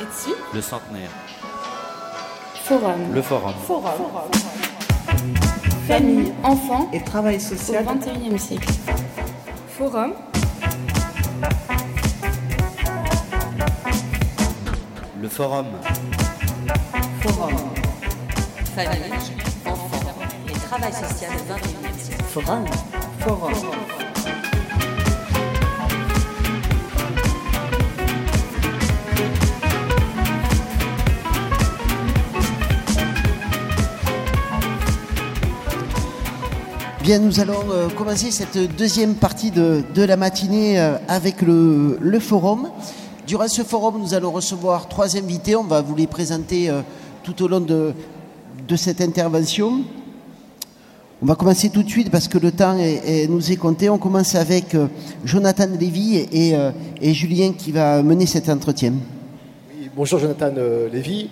Etsy, Le centenaire. Forum, Le forum. Forum. Famille, enfants et travail au social. XXIe siècle. Forum, Le forum. Forum. Famille, enfants et travail social au XXIe siècle. Forum. Forum. Bien, nous allons euh, commencer cette deuxième partie de, de la matinée euh, avec le, le forum. Durant ce forum, nous allons recevoir trois invités. On va vous les présenter euh, tout au long de, de cette intervention. On va commencer tout de suite parce que le temps est- nous est compté. On commence avec Jonathan Lévy et, et Julien qui va mener cet entretien. Bonjour Jonathan Lévy.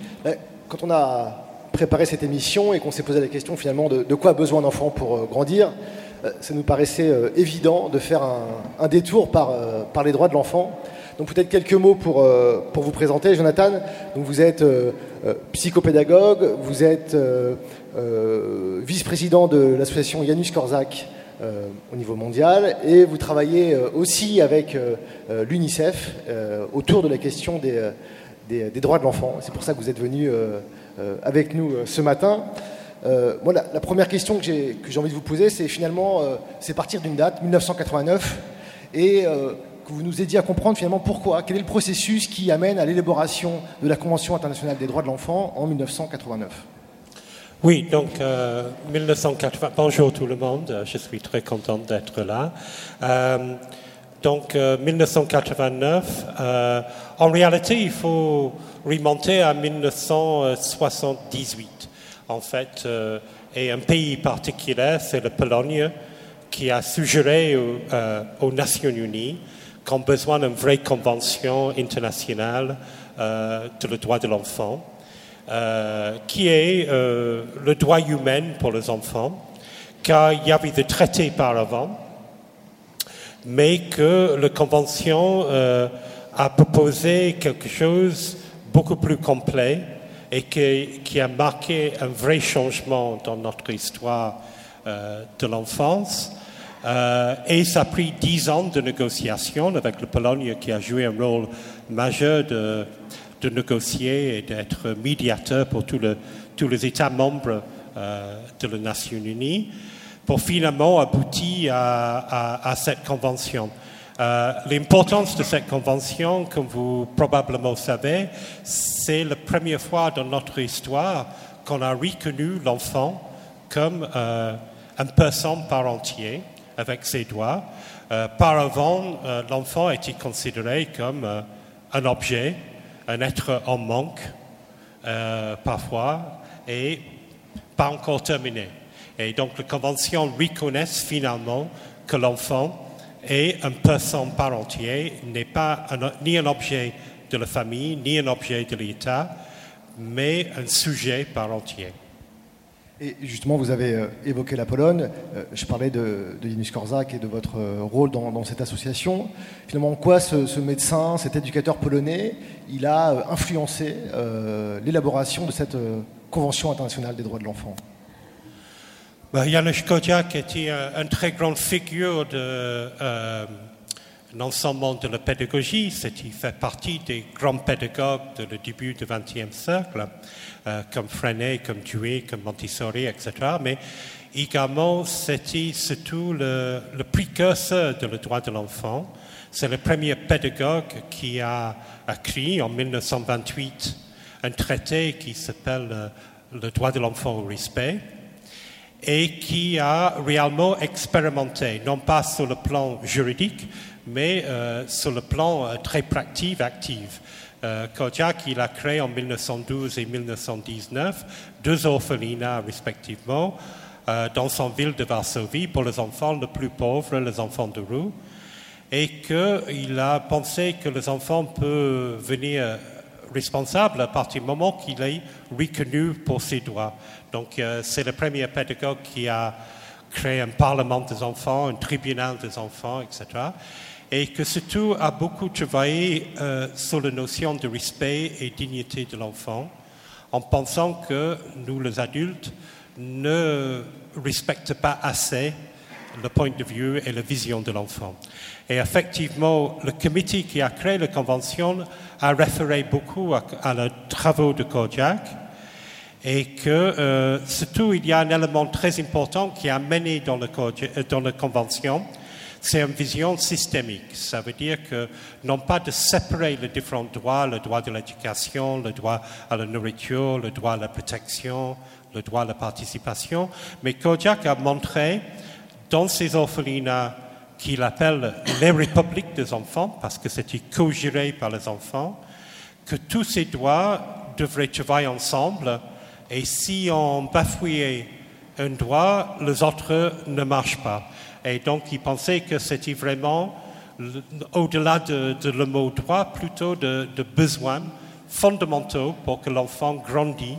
Quand on a préparé cette émission et qu'on s'est posé la question finalement de, de quoi a besoin un enfant pour euh, grandir, euh, ça nous paraissait euh, évident de faire un, un détour par, par les droits de l'enfant. Donc peut-être quelques mots pour, pour vous présenter, Jonathan. Donc vous êtes psychopédagogue, vous êtes vice-président de l'association Janus Korzak au niveau mondial et vous travaillez aussi avec l'UNICEF autour de la question des, des, droits de l'enfant. C'est pour ça que vous êtes venu avec nous euh, ce matin. Euh, moi, la, première question que j'ai que envie de vous poser, c'est finalement, euh, c'est partir d'une date, 1989, et euh, que vous nous aidiez à comprendre finalement pourquoi, quel est le processus qui amène à l'élaboration de la Convention internationale des droits de l'enfant en 1989. Oui, donc euh, 1980. Bonjour tout le monde, euh, je suis très content d'être là. Euh, donc euh, 1989, euh, en réalité, il faut remonter à 1978. En fait, euh, et un pays particulier, c'est la Pologne, qui a suggéré au- euh, aux Nations Unies qu'on a besoin d'une vraie convention internationale euh, de le droit de l'enfant euh, qui est euh, le droit humain pour les enfants, car il y avait des traités par avant, mais que la Convention euh, a proposé quelque chose beaucoup plus complet et qui, a marqué un vrai changement dans notre histoire euh, de l'enfance. Euh, et ça a pris dix ans de négociations avec la Pologne qui a joué un rôle majeur de, négocier et d'être médiateur pour tous le- tous les États membres de la Nations Unies pour finalement aboutir à, cette convention. Euh, L'importance de cette convention, comme vous probablement savez, c'est la première fois dans notre histoire qu'on a reconnu l'enfant comme euh, une personne par entier, avec ses droits. Euh, par avant, euh, l'enfant était considéré comme euh, un objet, un être en manque, parfois, et pas encore terminé. Et donc, la Convention reconnaît finalement que l'enfant est une personne par entier, n'est pas un- ni un objet de la famille, ni un objet de l'État, mais un sujet par entier. Et justement, vous avez euh, évoqué la Pologne. Euh, je parlais de, de Janusz Korzak et de votre euh, rôle dans, cette association. Finalement, en quoi ce, médecin, cet éducateur polonais, il a influencé l'élaboration de cette Convention internationale des droits de l'enfant? Ben, Janusz était un, une très grande figure de euh, l'ensemble de la pédagogie. Il fait partie des grands pédagogues de le début du XXe siècle, euh, comme Freinet, comme Dewey, comme Montessori, etc. Mais également, c'était surtout le, le précurseur de le droit de l'enfant. C'est le premier pédagogue qui a écrit en 1928 un traité qui s'appelle euh, Le droit de l'enfant au respect et qui a réellement expérimenté, non pas sur le plan juridique, mais euh, sur le plan euh, très pratique, actif. Euh, il a créé en 1912 et 1919 deux orphelinats respectivement euh, dans son ville de Varsovie pour les enfants les plus pauvres, les enfants de rue, et qu'il a pensé que les enfants peuvent venir responsable à partir du moment qu'il est reconnu pour ses droits. Donc euh, c'est le premier pédagogue qui a créé un parlement des enfants, un tribunal des enfants, etc. et que surtout a beaucoup travaillé euh, sur la notion de respect et dignité de l'enfant, en pensant que nous, les adultes, ne respectent pas assez le point de vue et la vision de l'enfant. Et effectivement, le comité qui a créé la convention a référé beaucoup à, les travaux de Kojak et que euh, surtout il y a un élément très important qui a mené dans, le euh, dans la convention, c'est une vision systémique. Ça veut dire que non pas de séparer les différents droits, le droit de l'éducation, le droit à la nourriture, le droit à la protection, le droit à la participation, mais Kojak a montré dans ces orphelinats qu'il appelle les républiques des enfants, parce que c'était co-géré par les enfants, que tous ces droits devraient travailler ensemble, et si on bafouillait un droit, les autres ne marchent pas. Et donc, il pensait que c'était vraiment, au-delà de, le mot droit, plutôt de, de besoins fondamentaux pour que l'enfant grandisse,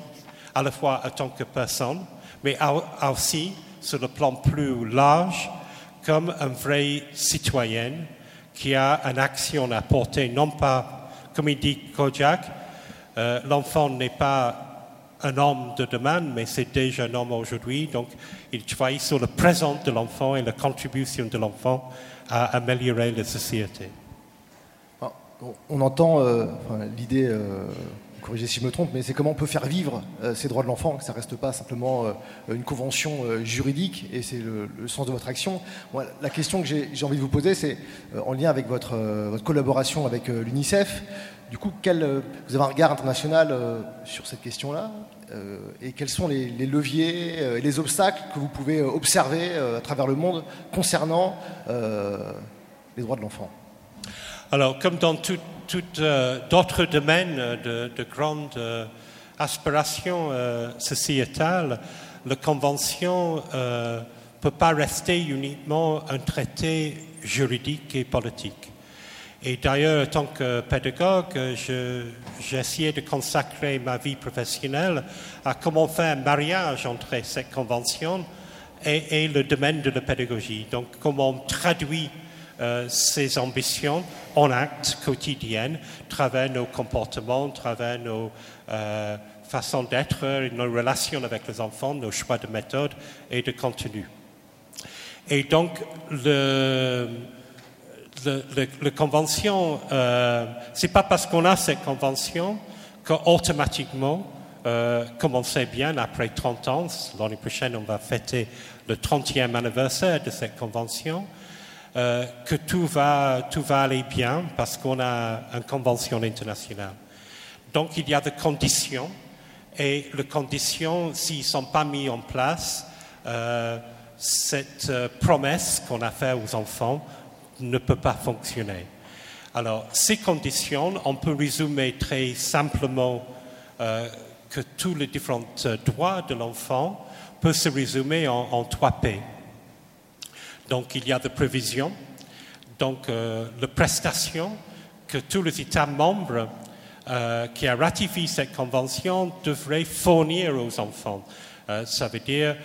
à la fois en tant que personne, mais au- aussi sur le plan plus large, comme un vrai citoyen qui a une action à porter, non pas, comme il dit Kojak, euh, l'enfant n'est pas un homme de demain, mais c'est déjà un homme aujourd'hui. Donc, il travaille sur le présent de l'enfant et la contribution de l'enfant à améliorer la société. On- entend euh, l'idée, euh, corrigez si je me trompe, mais c'est comment on peut faire vivre euh, ces droits de l'enfant, que ça ne reste pas simplement euh, une convention euh, juridique, et c'est le, sens de votre action. La question que j'ai envie de vous poser, c'est en lien avec votre, collaboration avec l'UNICEF, du coup, vous avez un regard international sur cette question-là et quels sont les, leviers et les obstacles que vous pouvez observer à travers le monde concernant les droits de l'enfant? Alors, comme dans tout- tout, euh, d'autres domaines de, de grande euh, aspiration euh, sociétale, la Convention ne peut pas rester uniquement un traité juridique et politique. Et d'ailleurs, en tant que pédagogue, je- j'ai essayé de consacrer ma vie professionnelle à comment faire un mariage entre cette convention et, et le domaine de la pédagogie. Donc, comment on traduit euh, ces ambitions en actes quotidiens, à travers nos comportements, travers nos euh, façons d'être, nos relations avec les enfants, nos choix de méthode et de contenu. Et donc, le convention, euh, c'est pas parce qu'on a cette convention qu'automatiquement, euh, comme on sait bien, après 30 ans, l'année prochaine, on va fêter le 30e anniversaire de cette convention, euh, que tout va, tout va aller bien parce qu'on a une convention internationale. Donc, il y a des conditions, et les conditions, s'ils ne sont pas mis en place, euh, cette euh, promesse qu'on a faite aux enfants ne peut pas fonctionner. Alors, ces conditions, on peut résumer très simplement que tous les différents droits de l'enfant peuvent se résumer en, en trois P. Donc, il y a des prévisions, donc euh, les prestations que tous les États membres euh, qui ont ratifié cette convention devraient fournir aux enfants. Euh, ça veut dire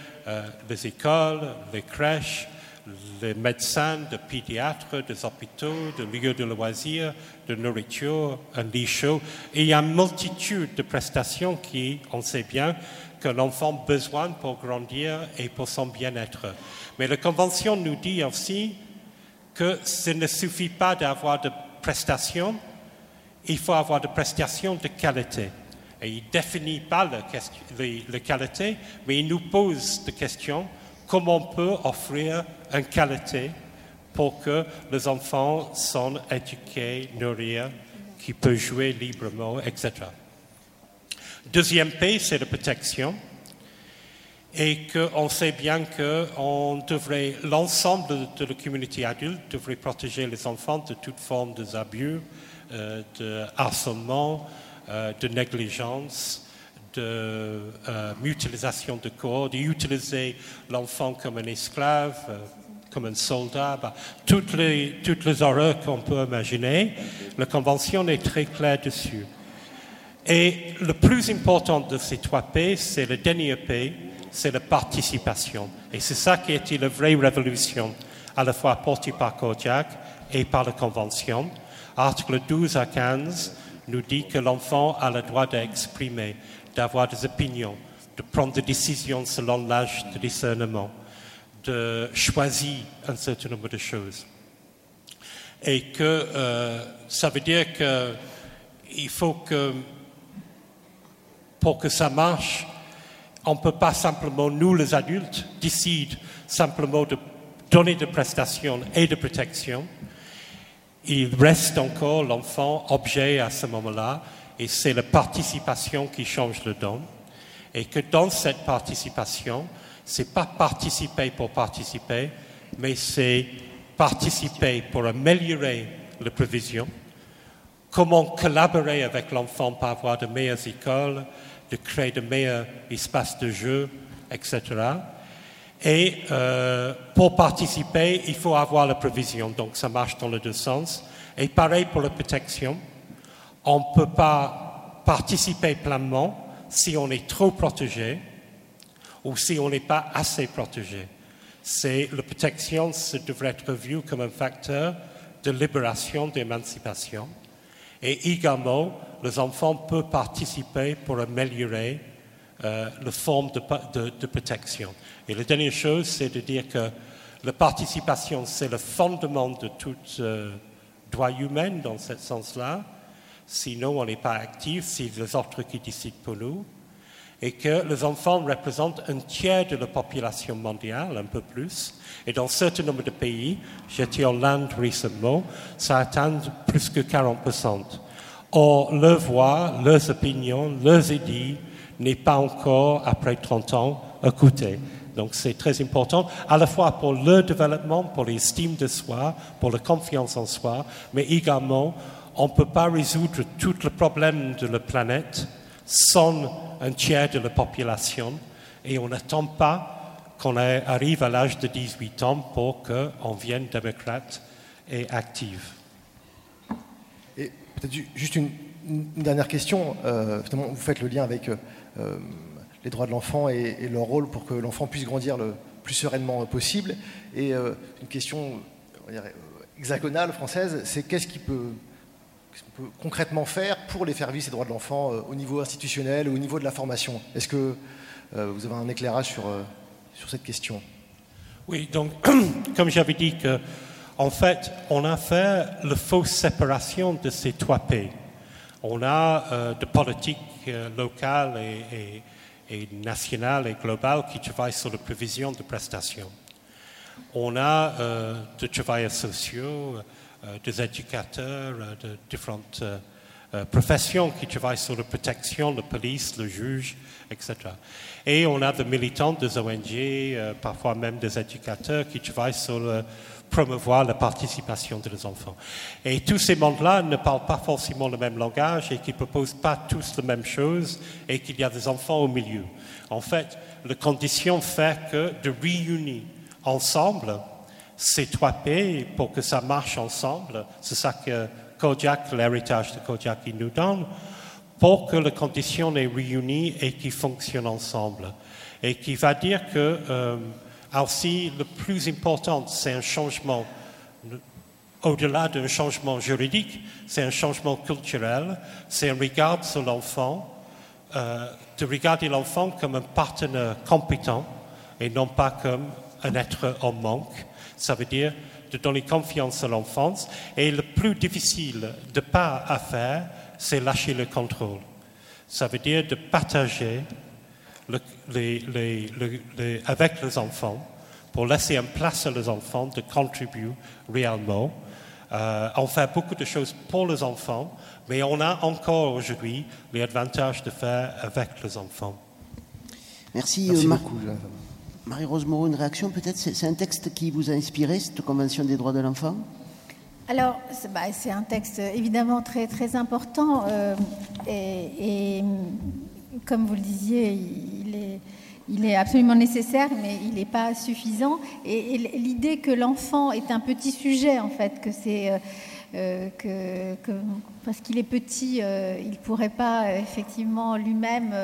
les écoles, les crèches, les médecins, les pédiatres, des hôpitaux, des lieux de loisirs, de nourriture, un lit chaud. Il y a une multitude de prestations qui, on sait bien, que l'enfant a besoin pour grandir et pour son bien-être. Mais la Convention nous dit aussi que ce ne suffit pas d'avoir de prestations, il faut avoir des prestations de qualité. Et il ne définit pas la, qualité, mais il nous pose des questions comment on peut offrir une qualité pour que les enfants soient éduqués, nourris, qui peuvent jouer librement, etc. Deuxième P, c'est la protection. Et qu'on sait bien que on devrait, l'ensemble de la communauté adulte devrait protéger les enfants de toute forme d'abus, euh, de harcèlement, euh, de négligence, de euh, mutilation de corps, d'utiliser l'enfant comme un esclave, euh, comme un soldat, bah, toutes, les, toutes les horreurs qu'on peut imaginer. La Convention est très claire dessus. Et le plus important de ces trois P, c'est le dernier P, c'est la participation. Et c'est ça qui a été la vraie révolution, à la fois apportée par Kojak et par la Convention. Article 12 à 15 nous dit que l'enfant a le droit d'exprimer, d'avoir des opinions, de prendre des décisions selon l'âge de discernement, de choisir un certain nombre de choses. Et que euh, ça veut dire qu'il faut que, pour que ça marche, on ne peut pas simplement, nous les adultes, décider simplement de donner des prestations et de protection. Il reste encore l'enfant objet à ce moment-là, et c'est la participation qui change le don. Et que dans cette participation, c'est pas participer pour participer, mais c'est participer pour améliorer la provision, comment collaborer avec l'enfant pour avoir de meilleures écoles, de créer de meilleurs espaces de jeu, etc. Et euh, pour participer, il faut avoir la provision. Donc ça marche dans les deux sens. Et pareil pour la protection. On ne peut pas participer pleinement si on est trop protégé ou si on n'est pas assez protégé. C'est la protection ça devrait être vue comme un facteur de libération, d'émancipation. Et également, les enfants peuvent participer pour améliorer euh, la forme de, protection. Et la dernière chose, c'est de dire que la participation, c'est le fondement de tout euh, droit humain dans ce sens-là. Sinon, on n'est pas actif, c'est les autres qui décident pour nous. Et que les enfants représentent un tiers de la population mondiale, un peu plus. Et dans un certain nombre de pays, j'étais en Inde récemment, ça atteint plus que 40%. Or, leur voix, leurs opinions, leurs idées n'est pas encore, après 30 ans, écoutées. Donc c'est très important, à la fois pour leur développement, pour l'estime de soi, pour la confiance en soi, mais également, on ne peut pas résoudre tous les problèmes de la planète sans un tiers de la population et on n'attend pas qu'on arrive à l'âge de 18 ans pour qu'on vienne démocrate et active. Peut-être juste une, dernière question. Euh, vous faites le lien avec euh, les droits de l'enfant et, leur rôle pour que l'enfant puisse grandir le plus sereinement possible. Et euh, une question hexagonale française, c'est qu'est-ce qu'on peut, peut, concrètement faire pour les faire vivre droits de l'enfant au niveau institutionnel, au niveau de la formation Est-ce que vous avez un éclairage sur, sur cette question? Oui, donc comme j'avais dit que en fait, on a fait la fausse séparation de ces trois pays. On a euh, des politiques euh, locales et, nationales et globales qui travaillent sur la prévision de prestations. On a euh, des travailleurs sociaux, des éducateurs de différentes professions qui travaillent sur la protection, la police, le juge, etc. Et on a des militants des ONG, parfois même des éducateurs qui travaillent sur le promouvoir la participation des enfants. Et tous ces mondes-là ne parlent pas forcément le même langage et qui ne proposent pas tous la même chose et qu'il y a des enfants au milieu. En fait, la condition fait que de réunir ensemble ces trois pays pour que ça marche ensemble, c'est ça que Kodiak, l'héritage de Kodiak, il nous donne, pour que la condition est réunie et qui fonctionne ensemble. Et qui va dire que euh, aussi, le plus important, c'est un changement, au-delà d'un changement juridique, c'est un changement culturel, c'est un regard sur l'enfant, euh, de regarder l'enfant comme un partenaire compétent et non pas comme un être en manque. Ça veut dire de donner confiance à l'enfance. Et le plus difficile de pas à faire, c'est lâcher le contrôle. Ça veut dire de partager avec les enfants pour laisser une place à les enfants de contribuer réellement. Euh, on fait beaucoup de choses pour les enfants, mais on a encore aujourd'hui l'avantage de faire avec les enfants. Merci, euh, beaucoup. Marie-Rose Moreau, une réaction peut-être C'est un texte qui vous a inspiré, cette Convention des droits de l'enfant? Alors, bah, c'est un texte évidemment très, très important euh, et, comme vous le disiez, il est, il est absolument nécessaire, mais il n'est pas suffisant. Et, l'idée que l'enfant est un petit sujet, en fait, que c'est euh, euh, que, parce qu'il est petit, euh, il ne pourrait pas effectivement lui-même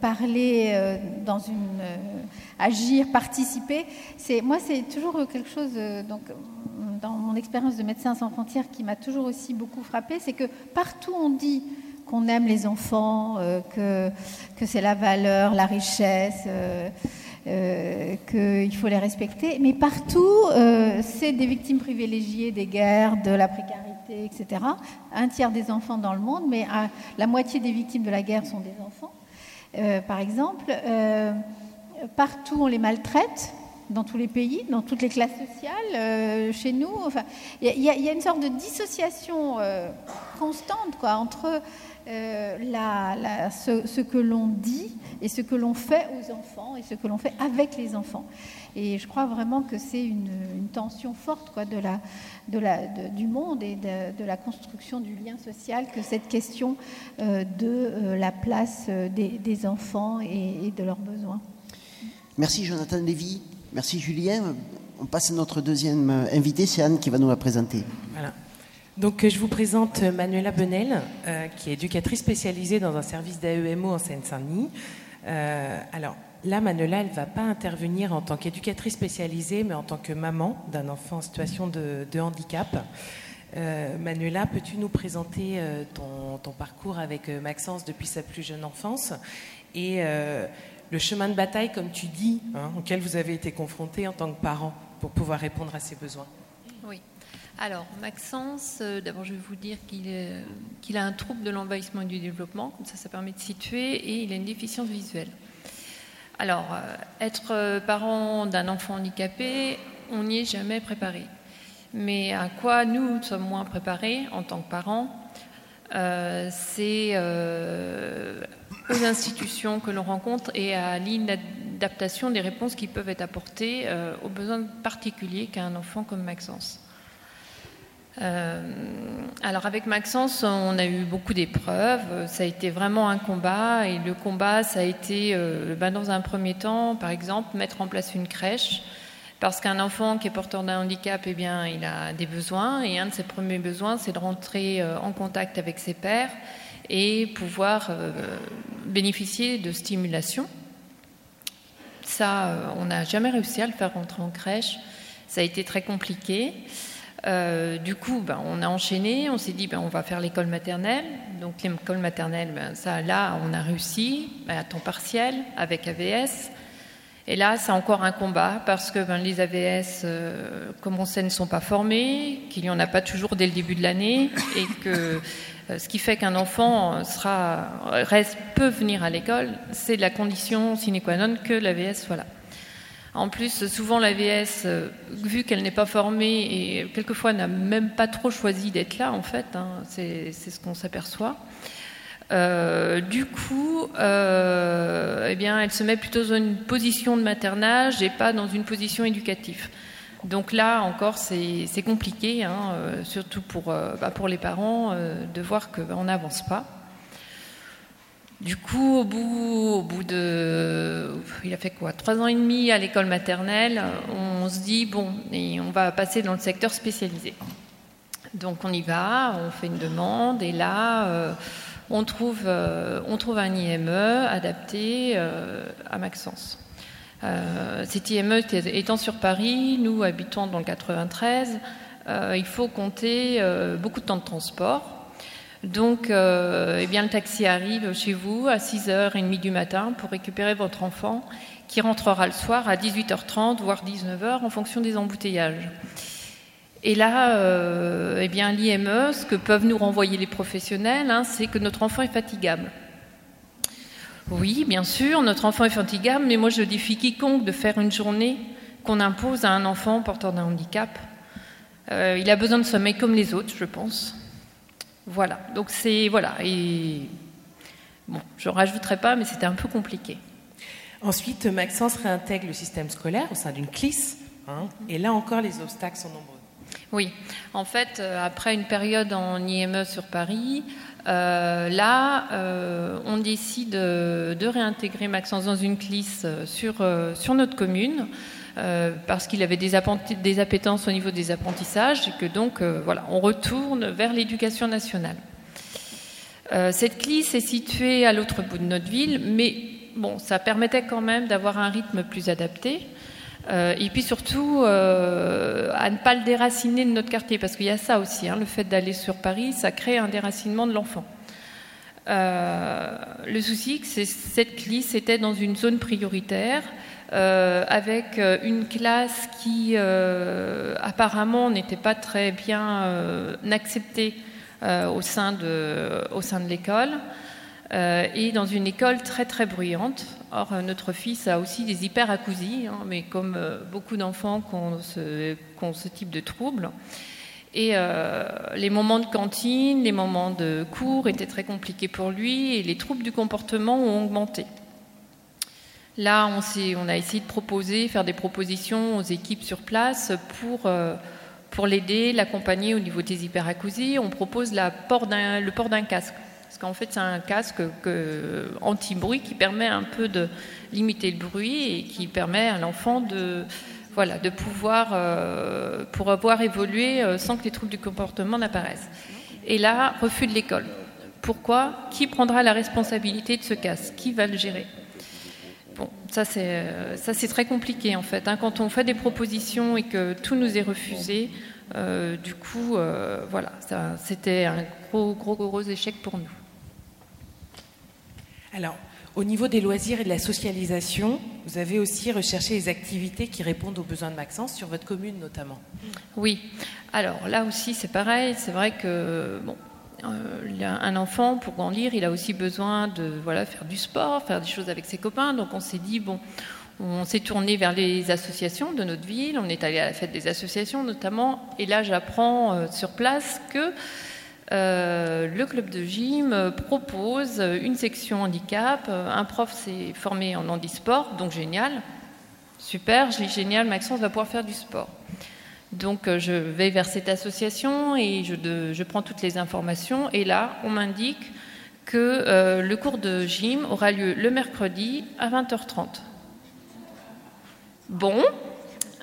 parler dans une agir, participer. Moi, c'est toujours quelque chose. dans mon expérience de médecin sans frontières qui m'a toujours aussi beaucoup frappé, c'est que partout on dit qu'on aime les enfants, euh, que c'est la valeur, la richesse, euh, euh, qu'il faut les respecter. Mais partout, c'est des victimes privilégiées des guerres, de la précarité, etc. Un tiers des enfants dans le monde, mais la moitié des victimes de la guerre sont des enfants, par exemple. partout, on les maltraite dans tous les pays, dans toutes les classes sociales, chez nous. Enfin, il y, y, a une sorte de dissociation constante quoi, entre euh, la, ce, que l'on dit et ce que l'on fait aux enfants et ce que l'on fait avec les enfants. Et je crois vraiment que c'est une, tension forte quoi, de la, de la, du monde et de, la construction du lien social que cette question euh, de euh, la place des, enfants et, de leurs besoins. Merci Jonathan Lévy. Merci Julien. On passe à notre deuxième invité, c'est Anne qui va nous la présenter. Voilà. Donc, euh, je vous présente Manuela Benel, euh, qui est éducatrice spécialisée dans un service d'AEMO en Seine-Saint-Denis. Euh, alors, là, Manuela, elle ne va pas intervenir en tant qu'éducatrice spécialisée, mais en tant que maman d'un enfant en situation de, handicap. Manuela, peux-tu nous présenter ton, parcours avec Maxence depuis sa plus jeune enfance et le chemin de bataille, comme tu dis, hein, auquel vous avez été confronté en tant que parent pour pouvoir répondre à ses besoins? Alors, Maxence, euh, d'abord je vais vous dire qu'il a un trouble de l'envahissement et du développement, comme ça ça permet de situer, et il a une déficience visuelle. Alors, euh, être euh, parent d'un enfant handicapé, on n'y est jamais préparé. Mais à quoi nous sommes moins préparés en tant que parents C'est aux institutions que l'on rencontre et à l'inadaptation des réponses qui peuvent être apportées aux besoins particuliers qu'a un enfant comme Maxence. Euh, alors avec Maxence, on a eu beaucoup d'épreuves. Ça a été vraiment un combat. Et le combat, ça a été, euh, ben, dans un premier temps, par exemple, mettre en place une crèche. Parce qu'un enfant qui est porteur d'un handicap, eh bien, il a des besoins. Et un de ses premiers besoins, c'est de rentrer euh, en contact avec ses pairs et pouvoir bénéficier de stimulation. Ça, on n'a jamais réussi à le faire rentrer en crèche. Ça a été très compliqué. Euh, du coup, ben, on a enchaîné, on s'est dit ben, on va faire l'école maternelle. Donc l'école maternelle, ben, ça là, on a réussi à temps partiel avec AVS. Et là, c'est encore un combat parce que ben, les AVS, euh, comme on sait, ne sont pas formés, qu'il n'y en a pas toujours dès le début de l'année, et que euh, ce qui fait qu'un enfant reste, peut venir à l'école, c'est la condition sine qua non que l'AVS soit là. En plus, souvent l'AVS, euh, vu qu'elle n'est pas formée et quelquefois n'a même pas trop choisi d'être là, en fait, hein, c'est ce qu'on s'aperçoit. Euh, du coup, euh, eh bien, elle se met plutôt dans une position de maternage et pas dans une position éducative. Donc là encore, c'est compliqué, hein, surtout pour, bah, pour les parents, de voir qu'on n'avance pas. Du coup, au bout, au bout de, il a fait quoi, trois ans et demi à l'école maternelle, on se dit bon, on va passer dans le secteur spécialisé. Donc on y va, on fait une demande et là, euh, on trouve, euh, on trouve un IME adapté euh, à Maxence. cet IME étant sur Paris, nous habitons dans le 93, il faut compter beaucoup de temps de transport. Donc, euh, eh bien, le taxi arrive chez vous à 6h30 du matin pour récupérer votre enfant qui rentrera le soir à 18h30, voire 19h en fonction des embouteillages. Et là, euh, eh bien, l'IME, ce que peuvent nous renvoyer les professionnels, hein, c'est que notre enfant est fatigable. Oui, bien sûr, notre enfant est fatigable, mais moi je défie quiconque de faire une journée qu'on impose à un enfant porteur d'un handicap. Euh, il a besoin de sommeil comme les autres, je pense. Voilà, donc c'est. Voilà, et. Bon, je ne rajouterai pas, mais c'était un peu compliqué. Ensuite, Maxence réintègre le système scolaire au sein d'une CLIS, hein, et là encore, les obstacles sont nombreux. Oui, en fait, euh, après une période en IME sur Paris, euh, là, euh, on décide de réintégrer Maxence dans une CLIS sur, sur notre commune. Euh, parce qu'il avait des, des, appétences au niveau des apprentissages et que donc euh, voilà, on retourne vers l'éducation nationale. Euh, cette clisse est située à l'autre bout de notre ville, mais bon, ça permettait quand même d'avoir un rythme plus adapté. Et puis surtout, à ne pas le déraciner de notre quartier, parce qu'il y a ça aussi, hein, le fait d'aller sur Paris, ça crée un déracinement de l'enfant. Le souci, c'est que cette clisse était dans une zone prioritaire, euh, avec euh, une classe qui euh, apparemment n'était pas très bien acceptée au sein de, l'école, et dans une école très très bruyante. Or, notre fils a aussi des hyperacousies, hein, mais comme beaucoup d'enfants qui ont ce, type de troubles. Et les moments de cantine, les moments de cours étaient très compliqués pour lui et les troubles du comportement ont augmenté. Là, on, a essayé de proposer, faire des propositions aux équipes sur place pour, euh, l'aider, l'accompagner au niveau des hyperacousies. On propose le port d'un casque. Parce qu'en fait, c'est un casque que- anti-bruit qui permet un peu de limiter le bruit et qui permet à l'enfant de, pouvoir, euh, évolué euh, sans que les troubles du comportement n'apparaissent. Et là, refus de l'école. Pourquoi? Qui prendra la responsabilité de ce casque? Qui va le gérer? Bon, ça c'est euh, ça c'est très compliqué en fait. hein. Quand on fait des propositions et que tout nous est refusé, euh, du coup, euh, voilà, c'était un gros gros gros échec pour nous. Alors, au niveau des loisirs et de la socialisation, vous avez aussi recherché les activités qui répondent aux besoins de Maxence, sur votre commune notamment. Oui. Alors là aussi, c'est pareil. C'est vrai que bon, un enfant pour grandir, il a aussi besoin de voilà faire du sport, faire des choses avec ses copains. Donc on s'est dit bon, on s'est tourné vers les associations de notre ville. On est allé à la fête des associations notamment. Et là, j'apprends euh, sur place que euh, le club de gym euh, propose une section handicap. Euh, Un prof s'est formé en handisport, donc génial. Super, génial, Maxence va pouvoir faire du sport. Donc euh, je vais vers cette association et je, de- je prends toutes les informations. Et là, on m'indique que euh, le cours de gym aura lieu le mercredi à 20h30. Bon,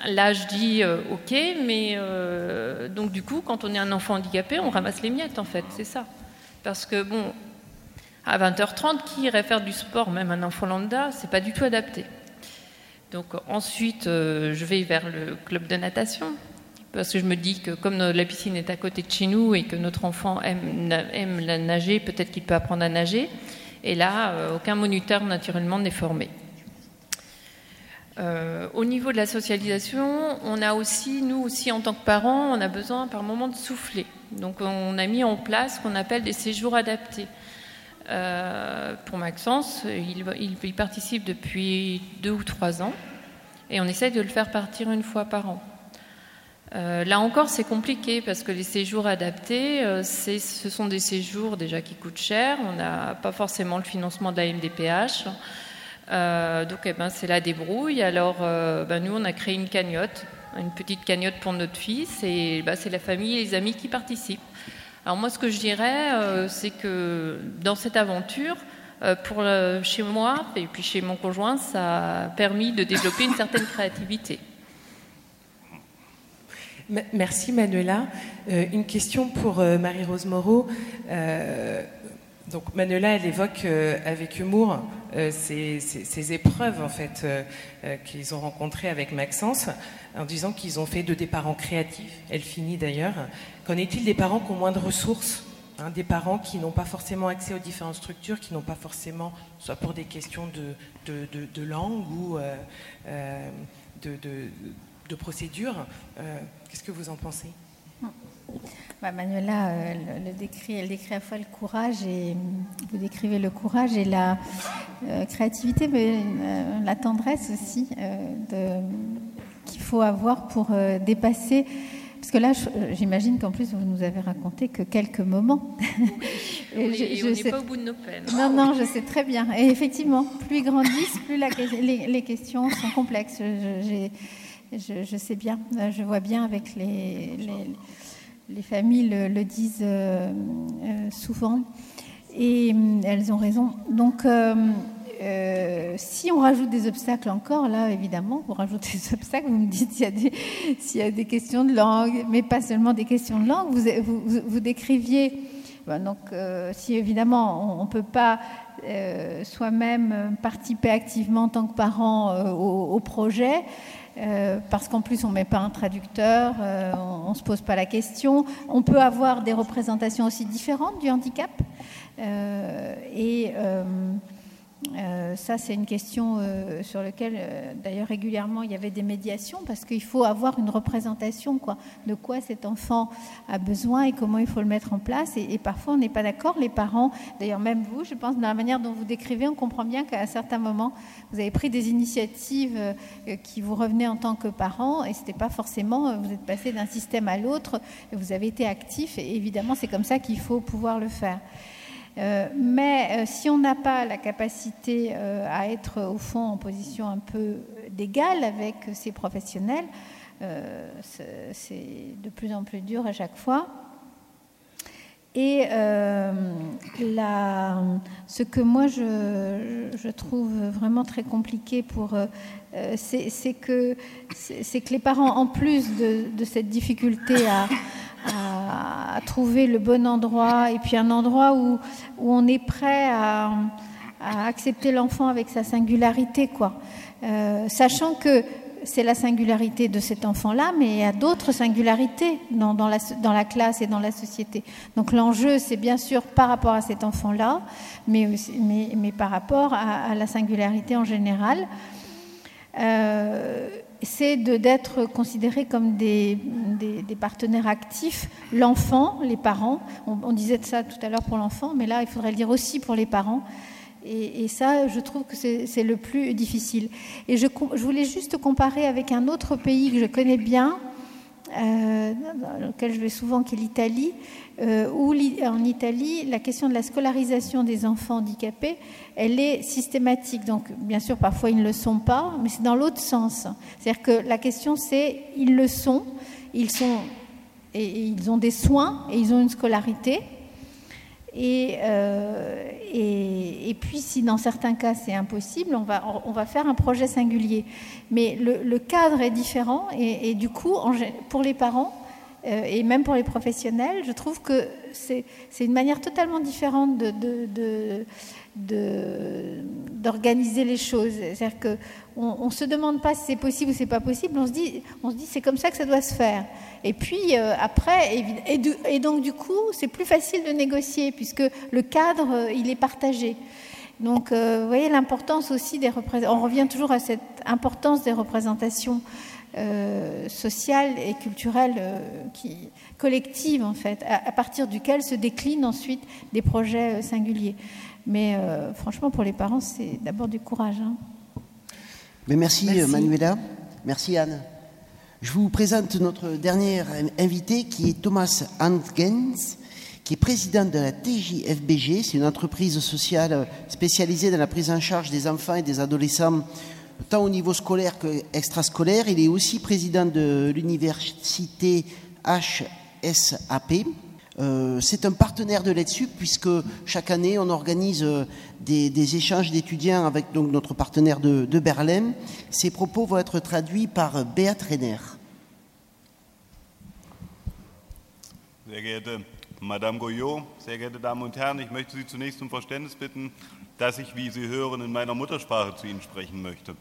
là je dis euh, ok, mais donc du coup, quand on est un enfant handicapé, on ramasse les miettes en fait, c'est ça. Parce que bon, à 20h30, qui irait faire du sport, même un enfant lambda, c'est pas du tout adapté. Donc ensuite, je vais vers le club de natation parce que je me dis que comme la piscine est à côté de chez nous et que notre enfant aime, aime la nager, peut-être qu'il peut apprendre à nager. Et là, euh, aucun moniteur naturellement n'est formé. Euh, au niveau de la socialisation, on a aussi, nous aussi en tant que parents, on a besoin par moment de souffler. Donc on a mis en place ce qu'on appelle des séjours adaptés. Euh, pour Maxence, il, participe depuis deux ou trois ans et on essaie de le faire partir une fois par an. Euh, là encore, c'est compliqué parce que les séjours adaptés, euh, ce sont des séjours déjà qui coûtent cher. On n'a pas forcément le financement de la MDPH. Euh, donc, eh ben, c'est la débrouille. Alors, ben, nous, on a créé une cagnotte, une petite cagnotte pour notre fils, et ben, c'est la famille et les amis qui participent. Alors moi, ce que je dirais, c'est que dans cette aventure, chez moi et puis chez mon conjoint, ça a permis de développer une certaine créativité. Merci Manuela. Euh, une question pour euh, Marie-Rose Moreau. Euh, donc Manuela, elle évoque avec humour ces, épreuves en fait qu'ils ont rencontrées avec Maxence, en disant qu'ils ont fait de des parents créatifs. Elle finit d'ailleurs. Qu'en est-il des parents qui ont moins de ressources hein, des parents qui n'ont pas forcément accès aux différentes structures, qui n'ont pas forcément, soit pour des questions de, langue ou de, de- procédure. Euh, Qu'est-ce que vous en pensez? Bah, Manuela euh, le, le décrit, elle décrit à la fois le courage et euh, vous décrivez le courage et la euh, créativité, mais euh, la tendresse aussi euh, qu'il faut avoir pour euh, dépasser. Parce que là, j'imagine qu'en plus, vous nous avez raconté que quelques moments. Je- je on n'est sais- pas au bout de nos peines. non, non, je sais très bien. Et effectivement, plus ils grandissent, plus la les, les questions sont complexes. J'ai- je- sais bien, Euh, je vois bien avec les, les, les familles le, disent euh, euh, souvent. Et elles ont raison. Donc, si on rajoute des obstacles encore, là, évidemment, vous rajoutez des obstacles, vous me dites s'il y, a des- questions de langue, mais pas seulement des questions de langue. Vous, vous, décriviez, ben donc, si évidemment on ne peut pas soi-même participer activement en tant que parent au projet. Euh, parce qu'en plus on ne met pas un traducteur, euh, on ne se pose pas la question. On peut avoir des représentations aussi différentes du handicap. Euh, et euh, ça, c'est une question euh, sur laquelle, euh, d'ailleurs, régulièrement, il y avait des médiations, parce qu'il faut avoir une représentation de quoi cet enfant a besoin et comment il faut le mettre en place. Et, parfois, on n'est pas d'accord, les parents, d'ailleurs, même vous, je pense, dans la manière dont vous décrivez, on comprend bien qu'à certains moments, vous avez pris des initiatives qui vous revenaient en tant que parent, et ce n'était pas forcément, vous êtes passé d'un système à l'autre, vous avez été actif, et évidemment, c'est comme ça qu'il faut pouvoir le faire. Euh, mais euh, si on n'a pas la capacité euh, à être au fond en position un peu d'égal avec ces professionnels, c'est- de plus en plus dur à chaque fois. Et ce que moi je, trouve vraiment très compliqué pour, c'est que, que les parents, en plus de cette difficulté à, à- trouver le bon endroit et puis un endroit où, où on est prêt à, accepter l'enfant avec sa singularité, quoi. Euh, sachant que c'est la singularité de cet enfant-là, mais il y a d'autres singularités dans, dans la, classe et dans la société. Donc l'enjeu, c'est bien sûr par rapport à cet enfant-là, mais, mais, mais par rapport à, à la singularité en général. Euh, c'est d'être considéré comme des, des- partenaires actifs, l'enfant, les parents. On, disait de ça tout à l'heure pour l'enfant, mais là, il faudrait le dire aussi pour les parents. Et, ça, je trouve que c'est le plus difficile. Et je, je voulais juste comparer avec un autre pays que je connais bien, euh, dans lequel je vais souvent, qui est l'Italie, euh, où en Italie, la question de la scolarisation des enfants handicapés, elle est systématique. Donc, bien sûr, parfois ils ne le sont pas, mais c'est dans l'autre sens. C'est-à-dire que la question, c'est ils le sont, ils sont et ils ont des soins et ils ont une scolarité. Et, euh, et, puis, si dans certains cas c'est impossible, on va, on va faire un projet singulier. Mais le, cadre est différent et, du coup, pour les parents euh, et même pour les professionnels, je trouve que c'est une manière totalement différente de- de- d'organiser les choses. C'est-à-dire qu'on ne se demande pas si c'est possible ou c'est pas possible, on se dit, on se dit c'est comme ça que ça doit se faire. Et puis euh, après, et, du- et donc du coup, c'est plus facile de négocier puisque le cadre, euh, il est partagé. Donc, euh, vous voyez l'importance aussi des représentations. On revient toujours à cette importance des représentations euh, sociales et culturelles euh, qui, collectives, en fait, à, à partir duquel se déclinent ensuite des projets euh, singuliers. Mais euh, franchement, pour les parents, c'est d'abord du courage. hein. Mais merci, Merci. Manuela. Merci Anne. Je vous présente notre dernier invité qui est Thomas Hankens, qui est président de la TJFBG. C'est une entreprise sociale spécialisée dans la prise en charge des enfants et des adolescents, tant au niveau scolaire qu'extrascolaire. Il est aussi président de l'université HSAP. Euh, c'est un partenaire de l'EDSUP puisque chaque année on organise euh, des, échanges d'étudiants avec donc, notre partenaire de, Berlin. Ces propos vont être traduits par Beat Renner. Sehr geehrte Madame Goyot, sehr geehrte Damen und Herren, ich möchte Sie zunächst um Verständnis bitten, dass ich, wie Sie hören, in meiner Muttersprache zu Ihnen sprechen möchte.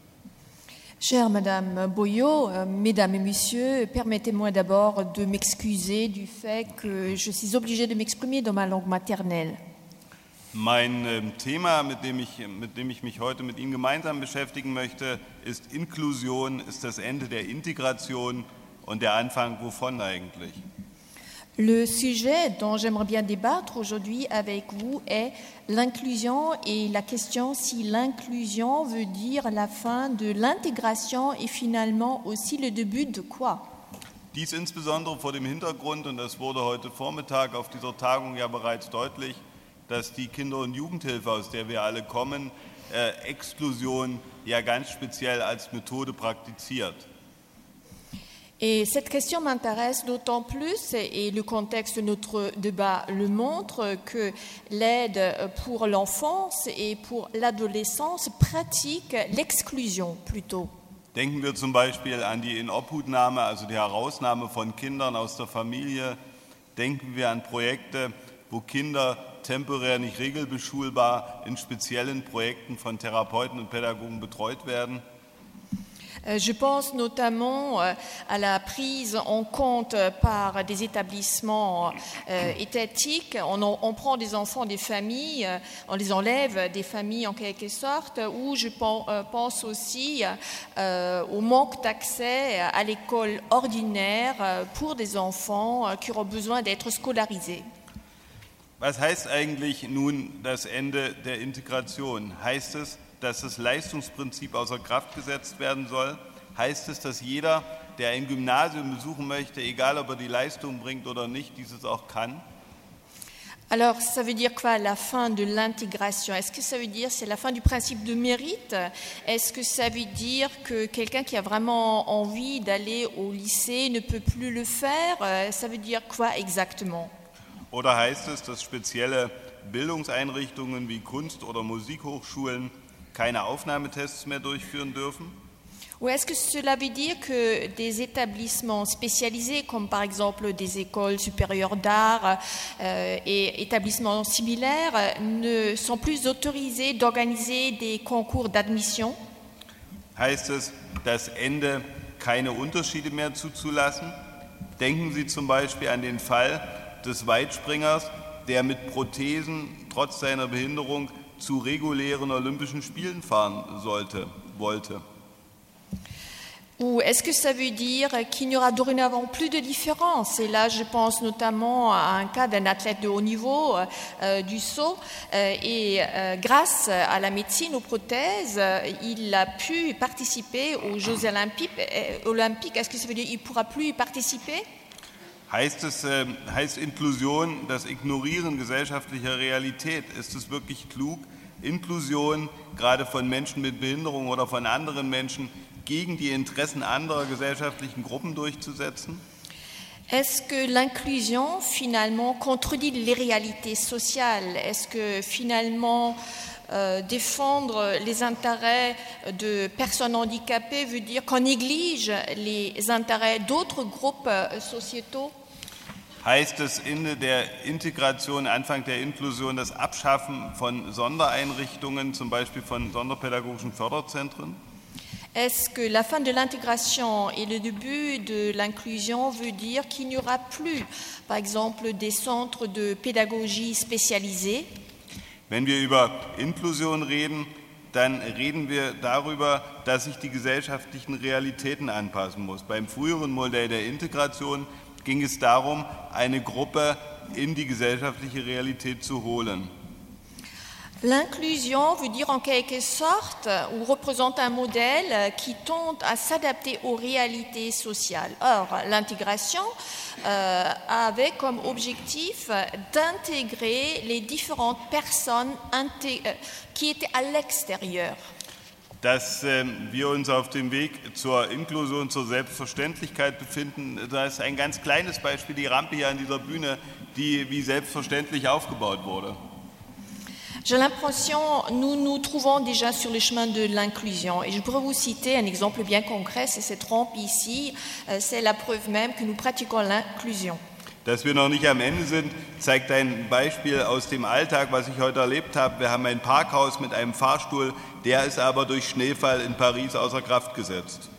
Chère Madame Boyot, euh, Mesdames et Messieurs, permettez-moi d'abord de m'excuser du fait que je suis obligée de m'exprimer dans ma langue maternelle. Mein ähm, Thema, mit dem, ich, mit dem ich mich heute mit Ihnen gemeinsam beschäftigen möchte, ist Inklusion, ist das Ende der Integration und der Anfang wovon eigentlich? Le sujet dont j'aimerais bien débattre aujourd'hui avec vous est l'inclusion et la question si l'inclusion veut dire la fin de l'intégration et finalement aussi le début de quoi. Dies insbesondere vor dem Hintergrund, und das wurde heute Vormittag auf dieser Tagung ja bereits deutlich, dass die Kinder- und Jugendhilfe, aus der wir alle kommen, äh, Exklusion ja ganz speziell als Methode praktiziert. Et cette question m'intéresse d'autant plus, et le contexte de notre débat le montre, que l'aide pour l'enfance et pour l'adolescence pratique l'exclusion plutôt. Denken wir zum Beispiel an die Inobhutnahme, also die Herausnahme von Kindern aus der Familie. Denken wir an Projekte, wo Kinder temporär nicht regelbeschulbar in speziellen Projekten von Therapeuten und Pädagogen betreut werden? Euh, Je pense notamment euh, à la prise en compte par des établissements euh, étatiques. On, en- on prend des enfants des familles, euh, on les enlève des familles en quelque sorte, ou je pen- euh, pense aussi euh, au manque d'accès à l'école ordinaire euh, pour des enfants euh, qui auront besoin d'être scolarisés. Was heißt eigentlich nun das Ende der Integration? Heißt es, dass das Leistungsprinzip außer Kraft gesetzt werden soll? Heißt es, dass jeder, der ein Gymnasium besuchen möchte, egal ob er die Leistung bringt oder nicht, dieses auch kann? Alors, ça veut dire quoi la fin de l'intégration Est-ce que ça veut dire c'est la fin du principe de mérite Est-ce que ça veut dire que quelqu'un qui a vraiment envie d'aller au lycée ne peut plus le faire Euh, Ça veut dire quoi exactement Oder heißt es, dass spezielle Bildungseinrichtungen wie Kunst- oder Musikhochschulen keine Aufnahmetests mehr durchführen dürfen? Ou est-ce que cela veut dire que des établissements spécialisés, comme par exemple des écoles supérieures d'art euh, et établissements similaires, ne sont plus autorisés d'organiser des concours d'admission Heißt es, das Ende keine Unterschiede mehr zuzulassen? Denken Sie zum Beispiel an den Fall des Weitspringers, der mit Prothesen trotz seiner Behinderung zu regulären Olympischen Spielen fahren wollte. Ou est-ce que ça veut dire qu'il n'y aura dorénavant plus de différence? Et là, je pense notamment à un cas d'un athlète de haut niveau euh, du saut. euh, et euh, grâce à la médecine, aux prothèses, euh, il a pu participer aux Jeux olympiques. Olympiques. Est-ce que ça veut dire qu'il ne pourra plus y participer? Heißt, es, äh, heißt Inklusion das Ignorieren gesellschaftlicher Realität? Ist es wirklich klug, Inklusion gerade von Menschen mit Behinderung oder von anderen Menschen gegen die Interessen anderer gesellschaftlichen Gruppen durchzusetzen? Est-ce que l'inclusion, finalement, contredit les réalités sociales Est-ce que, finalement, euh, défendre les intérêts de personnes handicapées veut dire qu'on néglige les intérêts d'autres groupes euh, sociétaux Heißt das Ende der Integration, Anfang der Inklusion, das Abschaffen von Sondereinrichtungen, zum Beispiel von sonderpädagogischen Förderzentren? Est-ce que la fin de l'intégration et le début de l'inclusion veut dire qu'il n'y aura plus, par exemple, des centres de pédagogie spécialisés? Wenn wir über Inklusion reden, dann reden wir darüber, dass sich die gesellschaftlichen Realitäten anpassen muss. Beim früheren Modell der Integration ging es darum, eine Gruppe in die gesellschaftliche Realität zu holen. L'inclusion veut dire en quelque sorte, ou représente un modèle qui tente à s'adapter aux réalités sociales. Or, l'intégration euh, avait comme objectif d'intégrer les différentes personnes euh, qui étaient à l'extérieur. Dass ähm, wir uns auf dem Weg zur Inklusion, zur Selbstverständlichkeit befinden, da ist ein ganz kleines Beispiel, die Rampe hier an dieser Bühne, die wie selbstverständlich aufgebaut wurde. J'ai l'impression, nous nous trouvons déjà sur le chemin de l'inclusion. Et je pourrais vous citer un exemple bien concret, c'est cette rampe ici. Euh, C'est la preuve même que nous pratiquons l'inclusion. Dass wir noch nicht am Ende sind, zeigt ein Beispiel aus dem Alltag, was ich heute erlebt habe. Wir haben ein Parkhaus mit einem Fahrstuhl, der ist aber durch Schneefall in Paris außer Kraft gesetzt.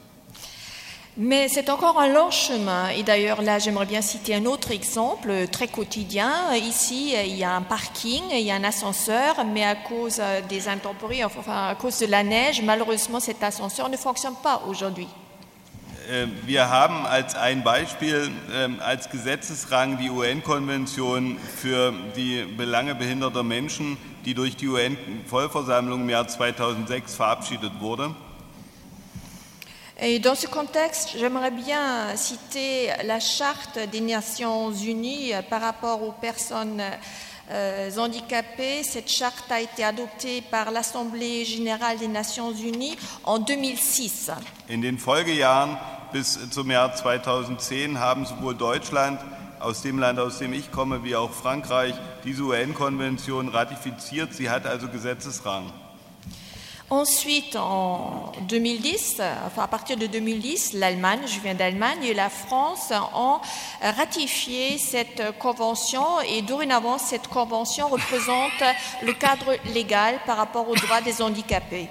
Mais c'est encore un long chemin. Et d'ailleurs, là, j'aimerais bien citer un autre exemple euh, très quotidien. Ici, euh, il y a un parking, il y a un ascenseur, mais à cause euh, des intempéries, enfin, à cause de la neige, malheureusement, cet ascenseur ne fonctionne pas aujourd'hui. Äh, Wir haben als ein Beispiel ähm, als Gesetzesrang die UN-Konvention für die Belange behinderter Menschen, die durch die UN-Vollversammlung im Jahr 2006 verabschiedet wurde. Et dans ce contexte, j'aimerais bien citer la charte des Nations Unies par rapport aux personnes euh, handicapées. Cette charte a été adoptée par l'Assemblée générale des Nations Unies en 2006. In den Folgejahren bis zum Jahr 2010 haben sowohl Deutschland, aus dem Land, aus dem ich komme, wie auch Frankreich diese UN-Konvention ratifiziert. Sie hat also Gesetzesrang. Ensuite, en 2010, enfin à partir de 2010, l'Allemagne, je viens d'Allemagne, et la France ont ratifié cette convention et dorénavant, cette convention représente le cadre légal par rapport aux droits des handicapés.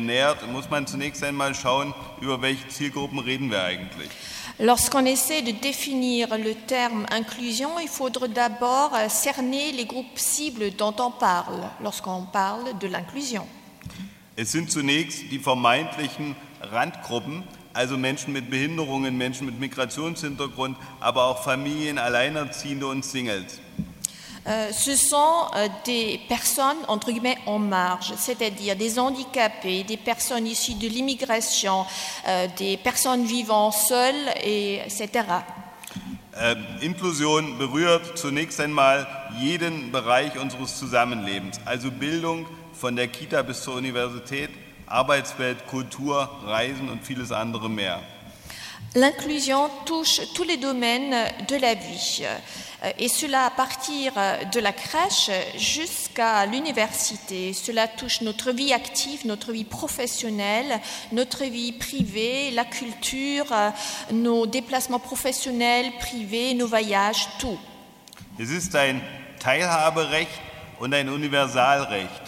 Nähert, muss man zunächst einmal schauen, über welche Zielgruppen reden wir eigentlich. Lorsqu'on essaie de définir le terme inclusion, il faudrait d'abord euh, cerner les groupes cibles dont on parle lorsqu'on parle de l'inclusion. Es sind zunächst die vermeintlichen Randgruppen, also Menschen mit Behinderungen, Menschen mit Migrationshintergrund, aber auch Familien, Alleinerziehende und Singles. Euh, ce sont euh, des personnes, entre guillemets, en marge, c'est-à-dire des handicapés, des personnes issues de l'immigration, euh, des personnes vivant seules, et, etc. Äh, Inklusion berührt zunächst einmal jeden Bereich unseres Zusammenlebens, also Bildung von der Kita bis zur Universität, Arbeitswelt, Kultur, Reisen und vieles andere mehr. L'inclusion touche tous les domaines de la vie, euh, et cela à partir de la crèche jusqu'à l'université. Cela touche notre vie active, notre vie professionnelle, notre vie privée, la culture, euh, nos déplacements professionnels, privés, nos voyages, tout. Es ist ein Teilhaberecht und ein Universalrecht.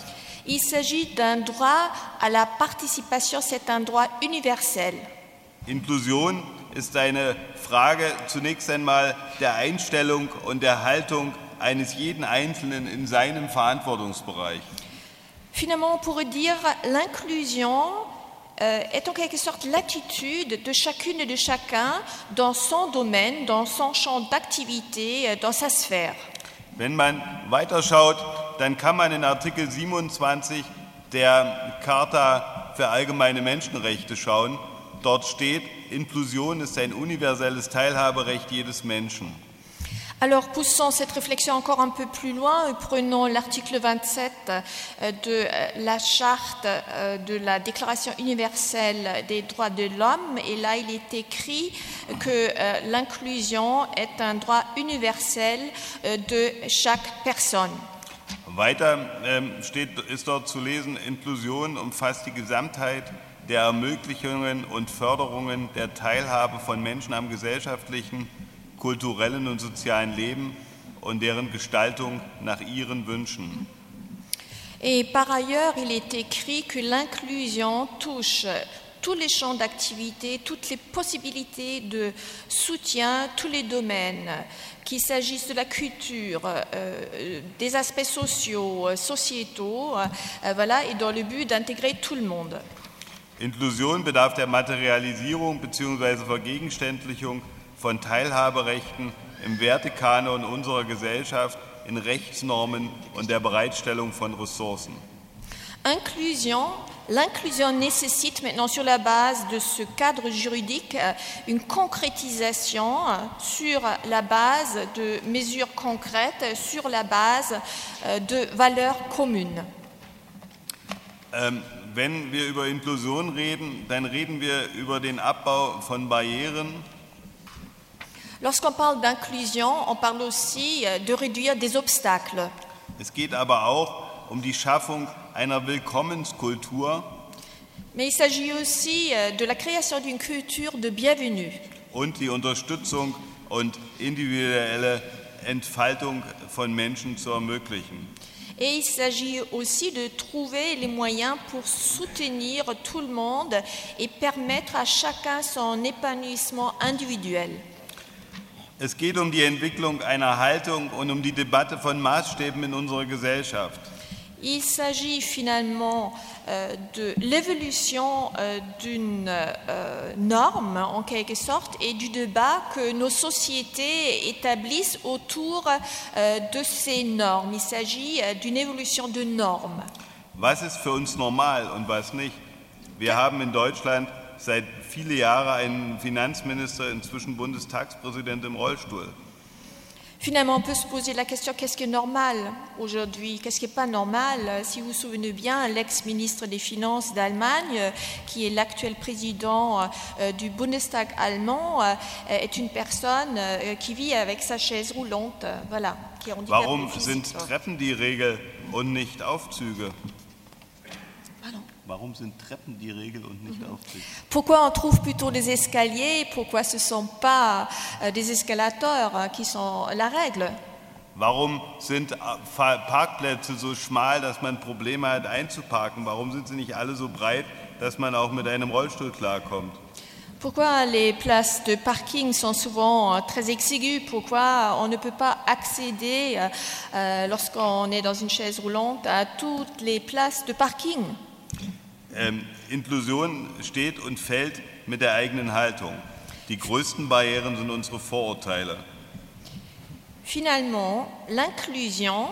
Il s'agit d'un droit à la participation, c'est un droit universel. Ist eine Frage zunächst einmal der Einstellung und der Haltung eines jeden Einzelnen in seinem Verantwortungsbereich. Finalement, on pourrait dire l'inclusion euh, est en quelque sorte l'attitude de chacune et de chacun dans son domaine, dans son champ d'activité, euh, dans sa sphère. Wenn man weiterschaut, dann kann man in Artikel 27 der Charta für allgemeine Menschenrechte schauen. Dort steht, Inklusion ist ein universelles Teilhaberecht jedes Menschen. Alors, poussons cette réflexion encore un peu plus loin, et prenons l'article 27 euh, de euh, la charte euh, de la Déclaration universelle des droits de l'homme. Et là, il est écrit que euh, l'inclusion est un droit universel euh, de chaque personne. Weiter ähm, steht, ist dort zu lesen, Inklusion umfasst die Gesamtheit der Ermöglichungen und Förderungen der Teilhabe von Menschen am gesellschaftlichen, kulturellen und sozialen Leben und deren Gestaltung nach ihren Wünschen. Et par ailleurs, il est écrit que l'inclusion touche tous les champs d'activité, toutes les possibilités de soutien, tous les domaines, qu'il s'agisse de la culture, euh, des aspects sociaux, euh, sociétaux, euh, voilà, et dans le but d'intégrer tout le monde. Inklusion bedarf der Materialisierung bzw. Vergegenständlichung von Teilhaberechten im Wertekanon unserer Gesellschaft, in Rechtsnormen und der Bereitstellung von Ressourcen. Inclusion, l'inclusion nécessite maintenant sur la base de ce cadre juridique euh, une concrétisation euh, sur la base de mesures concrètes, sur la base euh, de valeurs communes. Ähm, wenn wir über Inklusion reden, dann reden wir über den Abbau von Barrieren, Lorsqu'on parle d'inclusion, on parle aussi euh, de réduire des obstacles. Es geht aber auch um die Schaffung einer Willkommenskultur Mais il s'agit aussi euh, de la création d'une culture de bienvenue und die Unterstützung und individuelle Entfaltung von Menschen zu ermöglichen. Et il s'agit aussi de trouver les moyens pour soutenir tout le monde et permettre à chacun son épanouissement individuel. Es geht um die Entwicklung einer Haltung und um die Debatte von Maßstäben in unserer Gesellschaft. Il s'agit finalement euh, de l'évolution euh, d'une euh, norme, en quelque sorte, et du débat que nos sociétés établissent autour de ces normes. Il s'agit d'une évolution de normes. Was ist für uns normal und was nicht? Wir haben in Deutschland seit viele Jahre einen Finanzminister, inzwischen Bundestagspräsident im Rollstuhl. Finalement, on peut se poser la question qu'est-ce qui est normal aujourd'hui? Qu'est-ce qui n'est pas normal? Si vous vous souvenez bien, l'ex-ministre des Finances d'Allemagne, qui est l'actuel président euh, du Bundestag allemand, euh, est une personne euh, qui vit avec sa chaise roulante. Voilà. Qui est handicapée Warum sind Treppen die Regel und nicht Aufzüge? Warum sind Treppen die Regel und nicht Aufzüge? Pourquoi on trouve plutôt des escaliers Pourquoi ce ne sont pas euh, des escalators euh, qui sont la règle Warum sind äh, Parkplätze so schmal, dass man Probleme hat einzuparken? Warum sind sie nicht alle so breit, dass man auch mit einem Rollstuhl klarkommt? Pourquoi les places de parking sont souvent euh, très exiguës Pourquoi on ne peut pas accéder, euh, lorsqu'on est dans une chaise roulante, à toutes les places de parking Ähm, Inklusion steht und fällt mit der eigenen Haltung. Die größten Barrieren sind unsere Vorurteile. Finalement, l'inclusion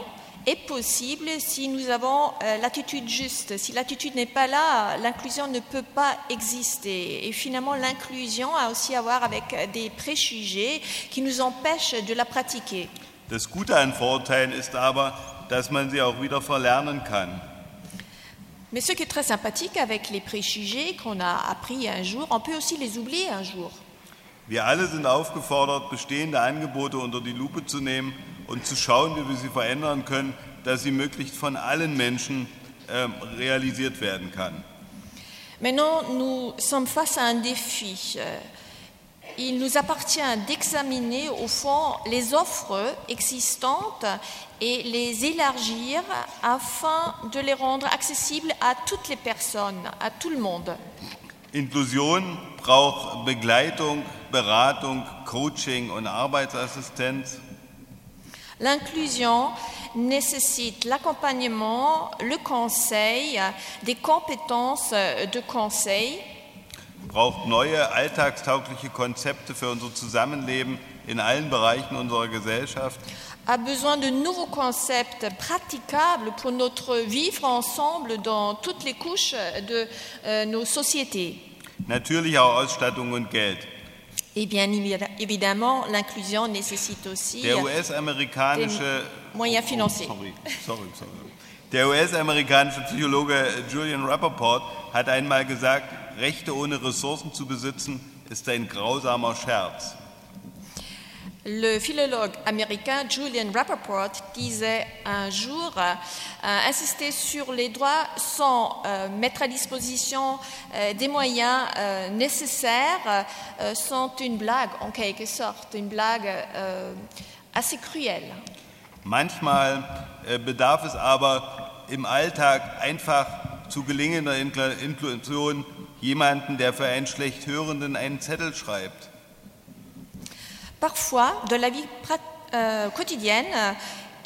est possible si nous avons euh, l'attitude juste. Si l'attitude n'est pas là, l'inclusion ne peut pas exister. Et finalement, l'inclusion a aussi à voir avec euh, des préjugés qui nous empêchent de la pratiquer. Das Gute an Vorurteilen ist aber, dass man sie auch wieder verlernen kann. Mais ce qui est très sympathique avec les préjugés qu'on a appris un jour, on peut aussi les oublier un jour. Wir alle sind aufgefordert, bestehende Angebote unter die Lupe zu nehmen und zu schauen, wie wir sie verändern können, dass sie möglichst von allen Menschen ähm, realisiert werden kann. Maintenant, nous sommes face à un défi. Euh, Il nous appartient d'examiner au fond les offres existantes et les élargir afin de les rendre accessibles à toutes les personnes, à tout le monde. Inklusion braucht Begleitung, Beratung, Coaching und Arbeitsassistenz. L'inclusion nécessite l'accompagnement, le conseil, des compétences de conseil, braucht neue alltagstaugliche Konzepte für unser Zusammenleben in allen Bereichen unserer Gesellschaft. A besoin de nouveaux concepts praticables pour notre vivre ensemble dans toutes les couches de euh, nos sociétés. Natürlich auch Ausstattung und Geld. Et bien évi- évidemment, l'inclusion nécessite aussi des moyens financiers. Sorry, sorry, sorry. Der US-amerikanische Psychologe Julian Rappaport hat einmal gesagt, Rechte ohne Ressourcen zu besitzen, ist ein grausamer Scherz. Le philologue américain Julian Rappaport disait un jour euh, insister sur les droits sans euh, mettre à disposition euh, des moyens euh, nécessaires euh, sont une blague en quelque sorte, une blague euh, assez cruelle. Manchmal äh, bedarf es aber im Alltag einfach zu gelingender Inkl- Inklusion jemanden, der für einen schlecht Hörenden einen Zettel schreibt. Parfois, dans la vie euh, quotidienne, euh,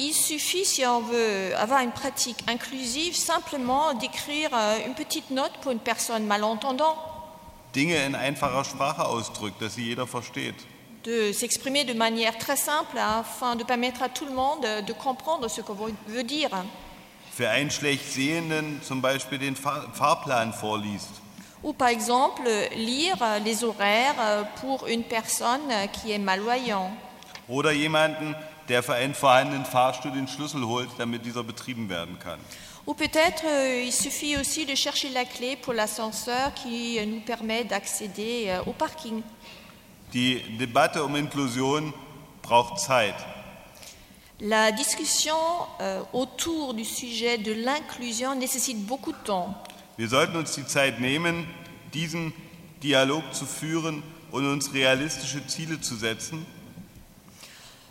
il suffit, si on veut avoir une pratique inclusive, simplement d'écrire euh, une petite note pour une personne malentendante, Dinge in einfacher Sprache ausdrückt, dass sie jeder versteht. de s'exprimer de manière très simple afin de permettre à tout le monde de comprendre ce qu'on veut dire. Für einen schlecht Sehenden zum Beispiel den Fahr Fahrplan vorliest. Ou par exemple, lire les horaires euh, pour une personne euh, qui est malvoyante. Oder jemanden, der für einen vorhandenen Fahrstuhl den Schlüssel holt, damit dieser betrieben werden kann. Ou peut-être euh, il suffit aussi de chercher la clé pour l'ascenseur qui euh, nous permet d'accéder euh, au parking. Die Debatte um Inklusion braucht Zeit. La discussion euh, autour du sujet de l'inclusion nécessite beaucoup de temps. Wir sollten uns die Zeit nehmen, diesen Dialog zu führen und uns realistische Ziele zu setzen.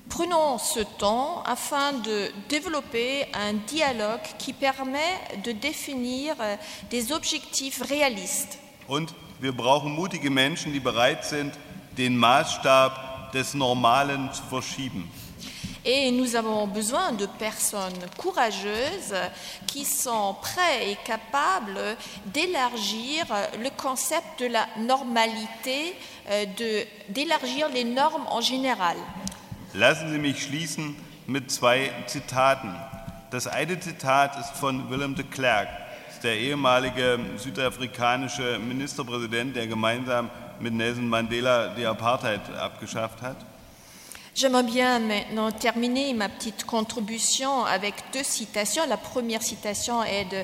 Prenons ce temps afin de développer un dialogue qui permet de définir euh, des objectifs réalistes. Und wir brauchen mutige Menschen, die bereit sind, den Maßstab des Normalen zu verschieben. Et nous avons besoin de personnes courageuses qui sont prêtes et capables d'élargir le concept de la normalité, euh, d'élargir les normes en général. Lassen Sie mich schließen mit zwei Zitaten. Das eine Zitat ist von Willem de Klerk, der ehemalige südafrikanische Ministerpräsident, der gemeinsam mit Nelson Mandela die Apartheid abgeschafft hat. J'aimerais bien maintenant terminer ma petite contribution avec deux citations. La première citation est de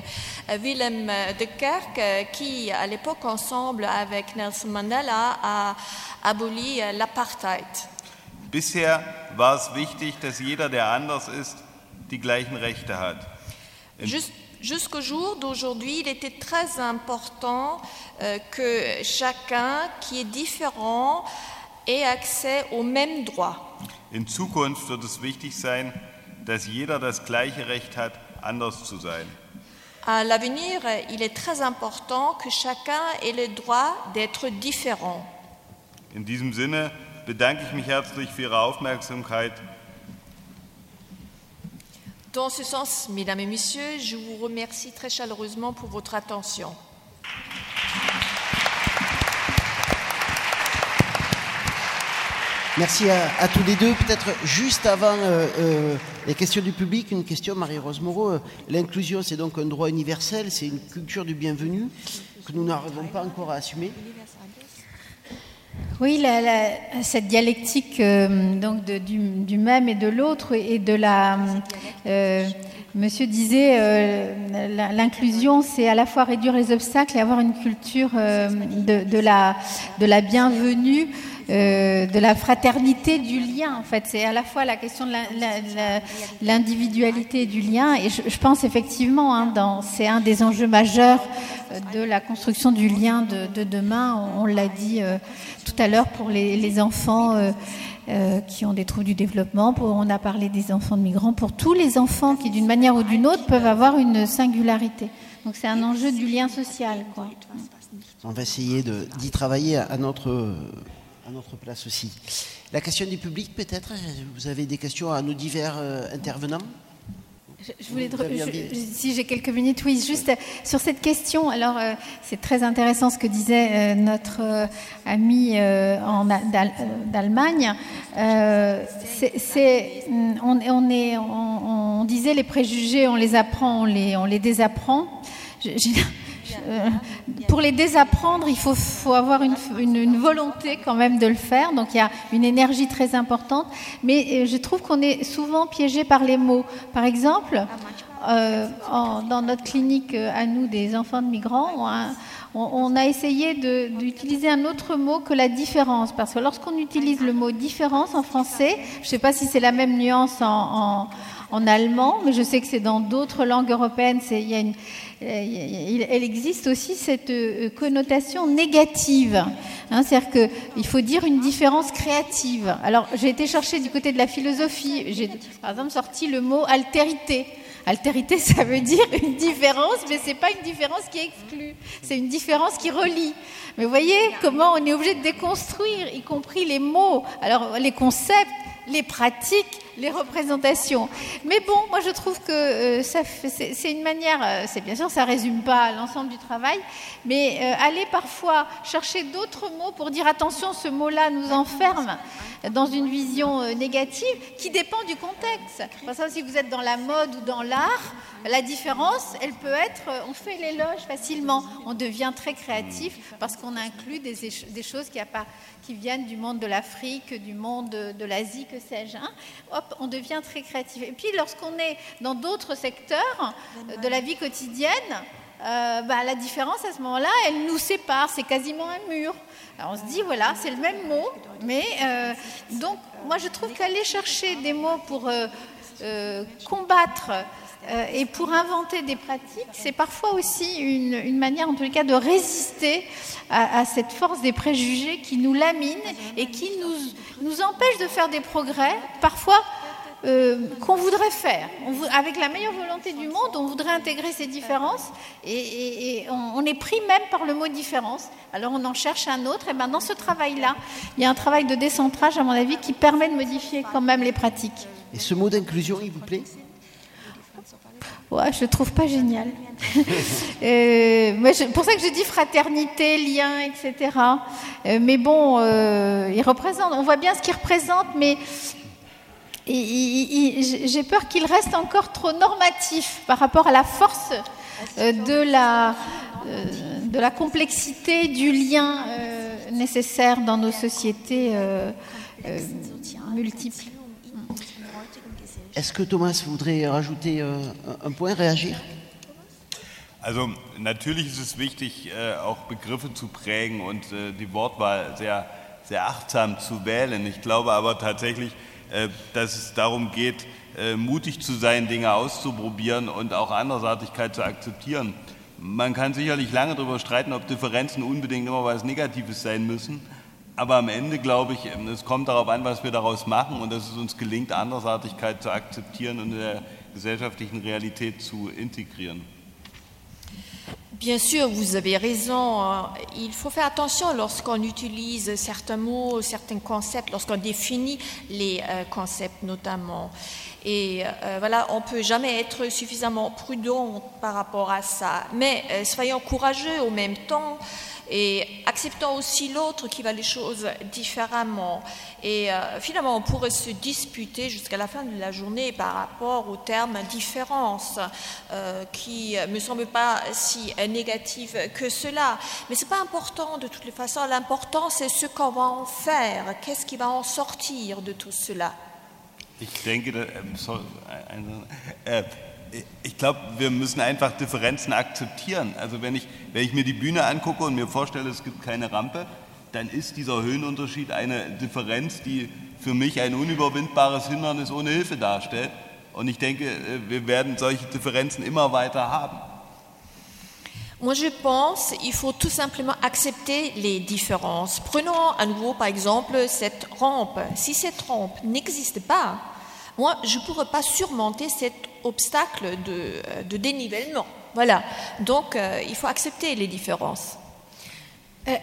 Willem de Klerk, qui, à l'époque, ensemble avec Nelson Mandela, a aboli l'apartheid. Bisher war es wichtig, dass jeder, der anders ist, die gleichen Rechte hat. Just- Jusqu'au jour d'aujourd'hui, il était très important euh, que chacun qui est différent ait accès aux mêmes droits. In Zukunft wird es wichtig sein, dass jeder das gleiche Recht hat, anders zu sein. À l'avenir, il est très important que chacun ait le droit d'être différent. In diesem Sinne bedanke ich mich herzlich für Ihre Aufmerksamkeit. Dans ce sens, mesdames et messieurs, je vous remercie très chaleureusement pour votre attention. Merci à, tous les deux. Peut-être juste avant euh, euh, les questions du public, une question, Marie-Rose Moreau. Euh, L'inclusion, c'est donc un droit universel, c'est une culture du bienvenu que nous n'arrivons pas encore à assumer. Oui, cette dialectique donc du, même et de l'autre et de la. monsieur disait, l'inclusion, c'est à la fois réduire les obstacles et avoir une culture de la bienvenue. Euh, de la fraternité du lien en fait c'est à la fois la question de l'individualité et du lien et je, pense effectivement hein, c'est un des enjeux majeurs euh, de la construction du lien de, de demain on, l'a dit euh, tout à l'heure pour les, enfants qui ont des troubles du développement, on a parlé des enfants de migrants, pour tous les enfants qui d'une manière ou d'une autre peuvent avoir une singularité. Donc c'est un enjeu du lien social. On va essayer d'y travailler à notre, à notre place aussi. La question du public, peut-être? Vous avez des questions à nos divers euh, intervenants? Je, je voulais, je- si j'ai quelques minutes, oui, juste euh, sur cette question. Alors, euh, c'est très intéressant ce que disait euh, notre euh, ami en d'Allemagne. C'est- c'est- on, on est, on, on disait les préjugés, on les apprend, on les, on les désapprend. Je- pour les désapprendre, il faut, avoir une, volonté quand même de le faire. Donc il y a une énergie très importante. Mais euh, je trouve qu'on est souvent piégé par les mots. Par exemple, euh, dans notre clinique euh, à nous des enfants de migrants, on a, essayé d'utiliser un autre mot que la différence. Parce que lorsqu'on utilise le mot différence en français, je ne sais pas si c'est la même nuance en, en- en allemand, mais je sais que c'est dans d'autres langues européennes. Il euh, existe aussi cette euh, connotation négative. Hein, C'est-à-dire qu'il faut dire une différence créative. Alors, j'ai été chercher du côté de la philosophie. J'ai, par exemple, sorti le mot altérité. Altérité, ça veut dire une différence, mais c'est pas une différence qui exclut. C'est une différence qui relie. Mais vous voyez comment on est obligé de déconstruire, y compris les mots, alors les concepts, les pratiques, les représentations. Mais bon, moi je trouve que euh, c'est une manière, euh, c'est bien sûr, ça résume pas l'ensemble du travail, mais euh, aller parfois chercher d'autres mots pour dire attention, ce mot-là nous enferme dans une vision négative qui dépend du contexte. Par exemple, si vous êtes dans la mode ou dans l'art, la différence, elle peut être, on fait l'éloge facilement, on devient très créatif parce qu'on inclut des, des choses qui, a pas- qui viennent du monde de l'Afrique, du monde de, l'Asie, que sais-je. hein. Hop, on devient très créatif. Et puis, lorsqu'on est dans d'autres secteurs euh, de la vie quotidienne, euh, bah, la différence à ce moment-là, elle nous sépare, c'est quasiment un mur. On se dit, voilà, c'est le même mot, mais euh, donc moi je trouve qu'aller chercher des mots pour combattre euh, et pour inventer des pratiques, c'est parfois aussi une, manière, en les cas, de résister à, cette force des préjugés qui nous lamine et qui nous, nous empêche de faire des progrès, parfois euh, qu'on voudrait faire. Avec la meilleure volonté du monde, on voudrait intégrer ces différences et, on, est pris même par le mot différence. Alors on en cherche un autre. Et ben dans ce travail-là, il y a un travail de décentrage, à mon avis, qui permet de modifier quand même les pratiques. Et ce mot d'inclusion, il vous plaît? Ouais, je le trouve pas génial. Euh, moi, je- pour ça que je dis fraternité, lien, etc. Euh, mais bon, euh, il représente. On voit bien ce qu'il représente, mais j'ai peur qu'il reste encore trop normatif par rapport à la force euh, de la de la complexité du lien nécessaire dans nos sociétés. multiples. Est-ce que Thomas voudrait rajouter euh, un point, réagir Also natürlich ist es wichtig, äh, auch Begriffe zu prägen und äh, die Wortwahl sehr, sehr achtsam zu wählen. Ich glaube aber tatsächlich, äh, dass es darum geht, äh, mutig zu sein, Dinge auszuprobieren und auch Andersartigkeit zu akzeptieren. Man kann sicherlich lange darüber streiten, ob Differenzen unbedingt immer was Negatives sein müssen. Aber am Ende glaube ich, ähm, es kommt darauf an, was wir daraus machen und dass es uns gelingt, Andersartigkeit zu akzeptieren und in der gesellschaftlichen Realität zu integrieren. Bien sûr, vous avez raison. Il faut faire attention lorsqu'on utilise certains mots, certains concepts, lorsqu'on définit les euh, concepts notamment. Et euh, voilà, on ne peut jamais être suffisamment prudent par rapport à ça. Mais euh, soyons courageux au même temps et acceptons aussi l'autre qui va les choses différemment. Et euh, finalement, on pourrait se disputer jusqu'à la fin de la journée par rapport au terme différence, euh, qui ne me semble pas si négatif que cela. Mais ce n'est pas important de toutes les façons. L'important, c'est ce qu'on va en faire, qu'est-ce qui va en sortir de tout cela? Ich denke, äh, ich glaube, wir müssen einfach Differenzen akzeptieren. Also wenn ich, wenn ich mir die Bühne angucke und mir vorstelle, es gibt keine Rampe, dann ist dieser Höhenunterschied eine Differenz, die für mich ein unüberwindbares Hindernis ohne Hilfe darstellt. Und ich denke, äh, wir werden solche Differenzen immer weiter haben. Moi, je pense qu'il faut tout simplement accepter les différences. Prenons à nouveau, par exemple, cette rampe. Si cette rampe n'existe pas, moi, je ne pourrais pas surmonter cet obstacle de, de dénivellement. Voilà. Donc, euh, il faut accepter les différences. Euh,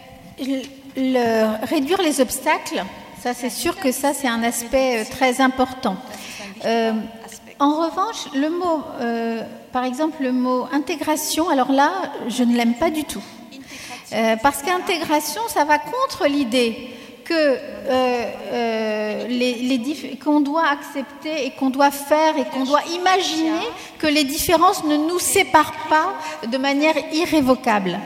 le, réduire les obstacles, ça, c'est sûr que ça, c'est un aspect euh, très important. Euh, en revanche, le mot, euh, par exemple, le mot intégration, alors là, je ne l'aime pas du tout. Euh, parce qu'intégration, ça va contre l'idée que euh, euh, les, qu'on doit accepter et qu'on doit faire et qu'on doit imaginer que les différences ne nous séparent pas de manière irrévocable.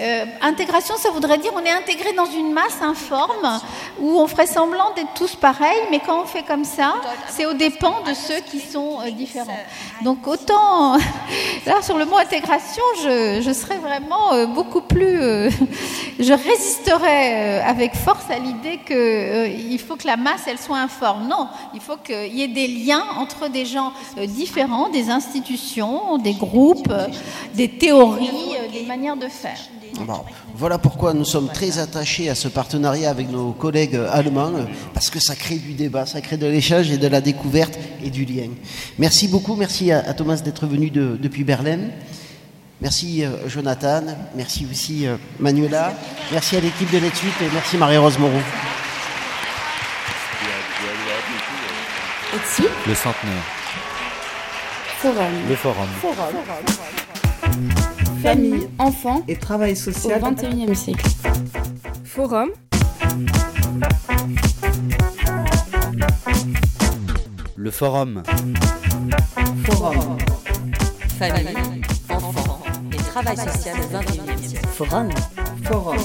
Euh, intégration, ça voudrait dire on est intégré dans une masse informe où on ferait semblant d'être tous pareils, mais quand on fait comme ça, c'est aux dépens de ceux qui sont euh, différents. Donc autant, là sur le mot intégration, je, je serais vraiment euh, beaucoup plus, je résisterais avec force à l'idée que euh, il faut que la masse elle soit informe. Non, il faut qu'il y ait des liens entre des gens différents, des institutions, des groupes, des théories, des manières de faire. Bon, voilà pourquoi nous sommes très attachés à ce partenariat avec nos collègues allemands, parce que ça crée du débat, ça crée de l'échange et de la découverte et du lien. Merci beaucoup, merci à, à Thomas d'être venu de, depuis Berlin. Merci euh, Jonathan, merci aussi euh, Manuela, merci à l'équipe de Let's et merci Marie-Rose Moreau. Le centenaire. Forum. Le forum. Forum. Famille, enfants et travail social au XXIe siècle. Forum. Le forum. Forum. Famille, enfants et travail social au XXIe siècle. Forum. Forum.